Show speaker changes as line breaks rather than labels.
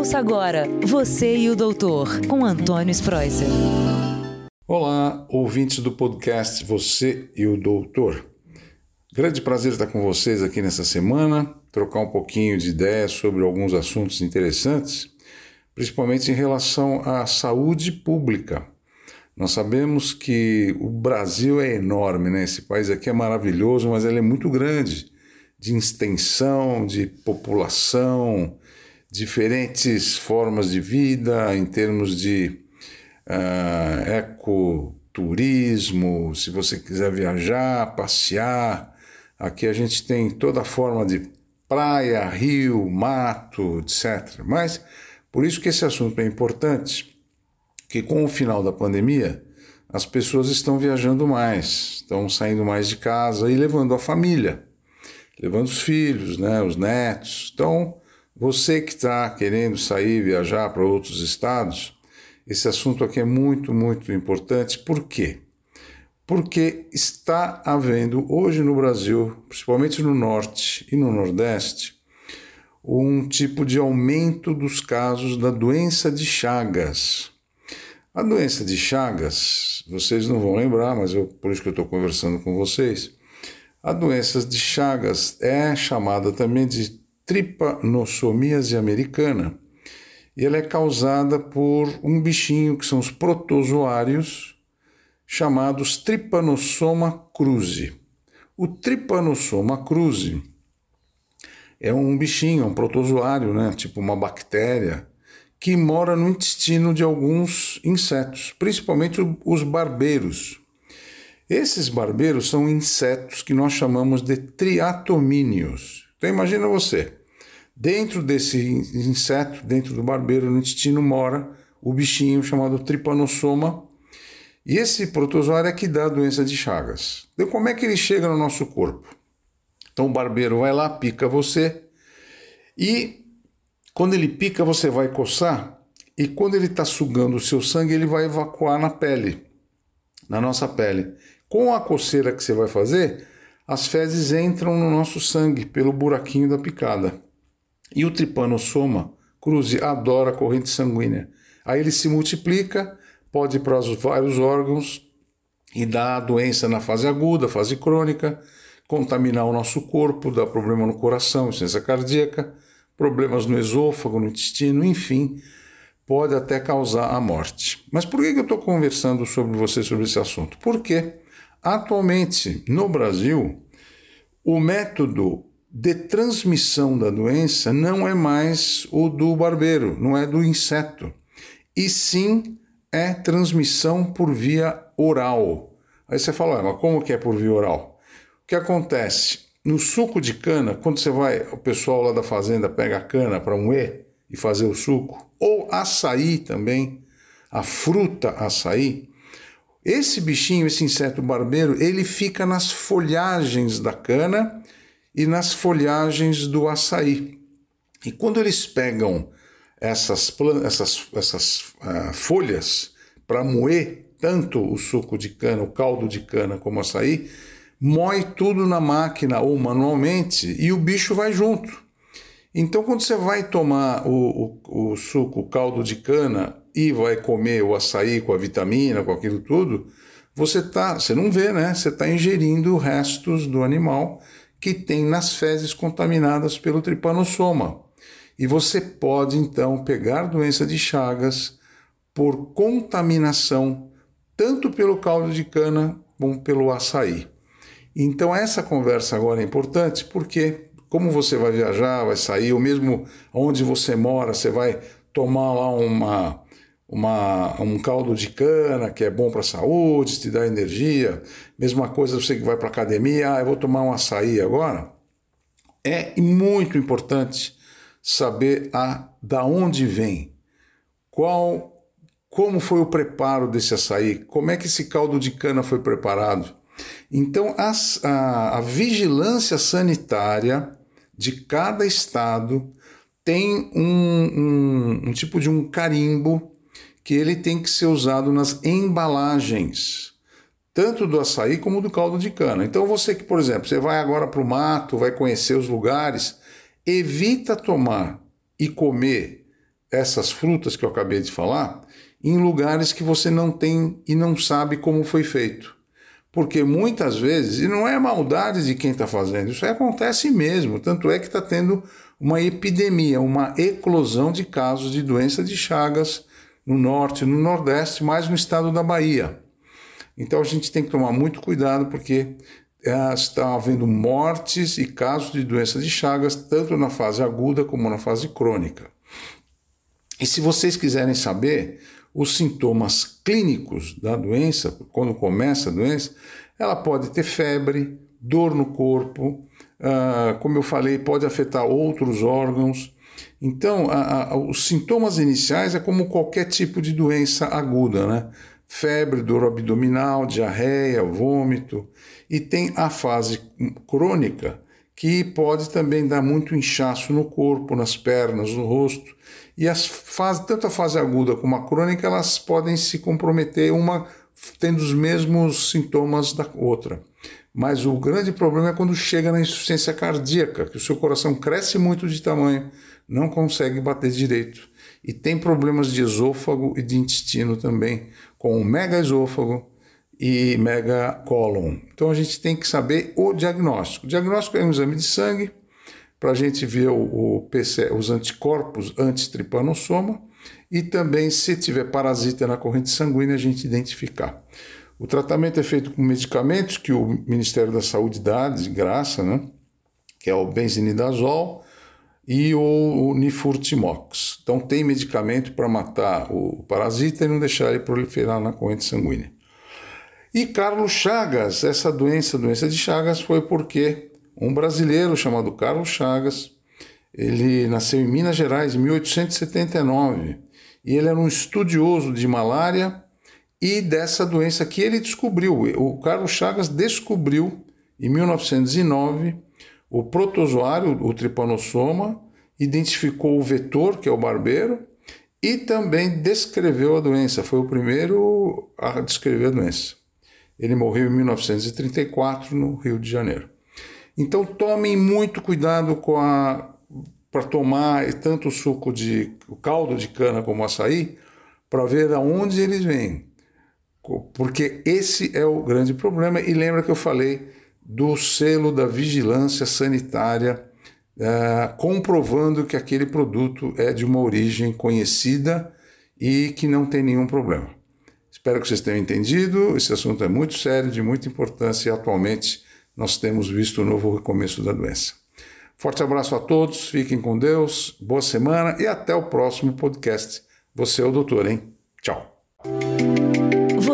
Ouça agora Você e o Doutor, com Antônio Spreuser.
Olá, ouvintes do podcast Você e o Doutor. Grande prazer estar com vocês aqui nessa semana, trocar um pouquinho de ideias sobre alguns assuntos interessantes, principalmente em relação à saúde pública. Nós sabemos que o Brasil é enorme, né? Esse país aqui é maravilhoso, mas ele é muito grande de extensão, de população, diferentes formas de vida em termos de uh, ecoturismo, se você quiser viajar, passear. Aqui a gente tem toda forma de praia, rio, mato, etc. Mas por isso que esse assunto é importante, que com o final da pandemia as pessoas estão viajando mais, estão saindo mais de casa e levando a família, levando os filhos, né, os netos. Então, você que está querendo sair, viajar para outros estados, esse assunto aqui é muito, muito importante. Por quê? Porque está havendo hoje no Brasil, principalmente no norte e no nordeste, um tipo de aumento dos casos da doença de Chagas. A doença de Chagas, vocês não vão lembrar, mas eu, por isso que eu estou conversando com vocês. A doença de Chagas é chamada também de tripanossomíase americana. E ela é causada por um bichinho que são os protozoários chamados Trypanosoma cruzi. O Trypanosoma cruzi é um bichinho, um protozoário, né, tipo uma bactéria, que mora no intestino de alguns insetos, principalmente os barbeiros. Esses barbeiros são insetos que nós chamamos de triatomíneos. Então imagina você, Dentro desse inseto, dentro do barbeiro, no intestino, mora o bichinho chamado tripanossoma. E esse protozoário é que dá a doença de Chagas. Então, como é que ele chega no nosso corpo? Então, o barbeiro vai lá, pica você, e quando ele pica, você vai coçar, e quando ele está sugando o seu sangue, ele vai evacuar na pele, na nossa pele. Com a coceira que você vai fazer, as fezes entram no nosso sangue pelo buraquinho da picada. E o tripanossoma cruzi adora a corrente sanguínea. Aí ele se multiplica, pode ir para os vários órgãos e dá a doença na fase aguda, fase crônica, contaminar o nosso corpo, dar problema no coração, insuficiência cardíaca, problemas no esôfago, no intestino, enfim, pode até causar a morte. Mas por que eu estou conversando sobre você sobre esse assunto? Porque atualmente no Brasil o método de transmissão da doença não é mais o do barbeiro, não é do inseto, e sim é transmissão por via oral. Aí você fala, mas como que é por via oral? O que acontece? No suco de cana, quando você vai, o pessoal lá da fazenda pega a cana para moer e fazer o suco, ou açaí também, a fruta açaí, esse bichinho, esse inseto barbeiro, ele fica nas folhagens da cana e nas folhagens do açaí. E quando eles pegam essas, essas, essas uh, folhas para moer tanto o suco de cana, o caldo de cana como o açaí, moe tudo na máquina ou manualmente e o bicho vai junto. Então, quando você vai tomar o, o, o suco, o caldo de cana e vai comer o açaí com a vitamina, com aquilo tudo, você tá, você não vê, né? Você está ingerindo restos do animal que tem nas fezes contaminadas pelo tripanossoma. E você pode então pegar doença de Chagas por contaminação, tanto pelo caldo de cana como pelo açaí. Então essa conversa agora é importante porque como você vai viajar, vai sair, ou mesmo onde você mora, você vai tomar lá uma uma, um caldo de cana que é bom para a saúde, te dá energia. Mesma coisa você que vai para academia, ah, eu vou tomar um açaí agora. É muito importante saber a da onde vem, qual, como foi o preparo desse açaí, como é que esse caldo de cana foi preparado. Então, as, a, a vigilância sanitária de cada estado tem um, um, um tipo de um carimbo que ele tem que ser usado nas embalagens, tanto do açaí como do caldo de cana. Então você que, por exemplo, você vai agora para o mato, vai conhecer os lugares, evita tomar e comer essas frutas que eu acabei de falar em lugares que você não tem e não sabe como foi feito. Porque muitas vezes, e não é maldade de quem está fazendo, isso acontece mesmo. Tanto é que está tendo uma epidemia, uma eclosão de casos de doença de Chagas no norte, no nordeste, mais no estado da Bahia. Então a gente tem que tomar muito cuidado porque é, está havendo mortes e casos de doença de Chagas, tanto na fase aguda como na fase crônica. E se vocês quiserem saber, os sintomas clínicos da doença, quando começa a doença, ela pode ter febre, dor no corpo, uh, como eu falei, pode afetar outros órgãos. Então, a, a, os sintomas iniciais é como qualquer tipo de doença aguda, né? Febre, dor abdominal, diarreia, vômito. E tem a fase crônica, que pode também dar muito inchaço no corpo, nas pernas, no rosto. E as fases, tanto a fase aguda como a crônica, elas podem se comprometer, uma tendo os mesmos sintomas da outra. Mas o grande problema é quando chega na insuficiência cardíaca, que o seu coração cresce muito de tamanho, não consegue bater direito. E tem problemas de esôfago e de intestino também, com o mega esôfago e mega cólon. Então a gente tem que saber o diagnóstico. O diagnóstico é um exame de sangue, para a gente ver o, o PC, os anticorpos anti-tripanossoma e também, se tiver parasita na corrente sanguínea, a gente identificar. O tratamento é feito com medicamentos que o Ministério da Saúde dá de graça, né? que é o benzinidazol e o, nifurtimox. Então tem medicamento para matar o parasita e não deixar ele proliferar na corrente sanguínea. E Carlos Chagas, essa doença, doença de Chagas, foi porque um brasileiro chamado Carlos Chagas. Ele nasceu em Minas Gerais em 1879 e ele era um estudioso de malária e dessa doença que ele descobriu. O Carlos Chagas descobriu em 1909 o protozoário, o tripanossoma, identificou o vetor, que é o barbeiro, e também descreveu a doença. Foi o primeiro a descrever a doença. Ele morreu em 1934 no Rio de Janeiro. Então tomem muito cuidado com a para tomar tanto o suco de caldo de cana como açaí, para ver de onde eles vêm. Porque esse é o grande problema. E lembra que eu falei do selo da vigilância sanitária, é, comprovando que aquele produto é de uma origem conhecida e que não tem nenhum problema. Espero que vocês tenham entendido. Esse assunto é muito sério, de muita importância e atualmente nós temos visto o novo recomeço da doença. Forte abraço a todos, fiquem com Deus, boa semana e até o próximo podcast. Você é o doutor, hein? Tchau.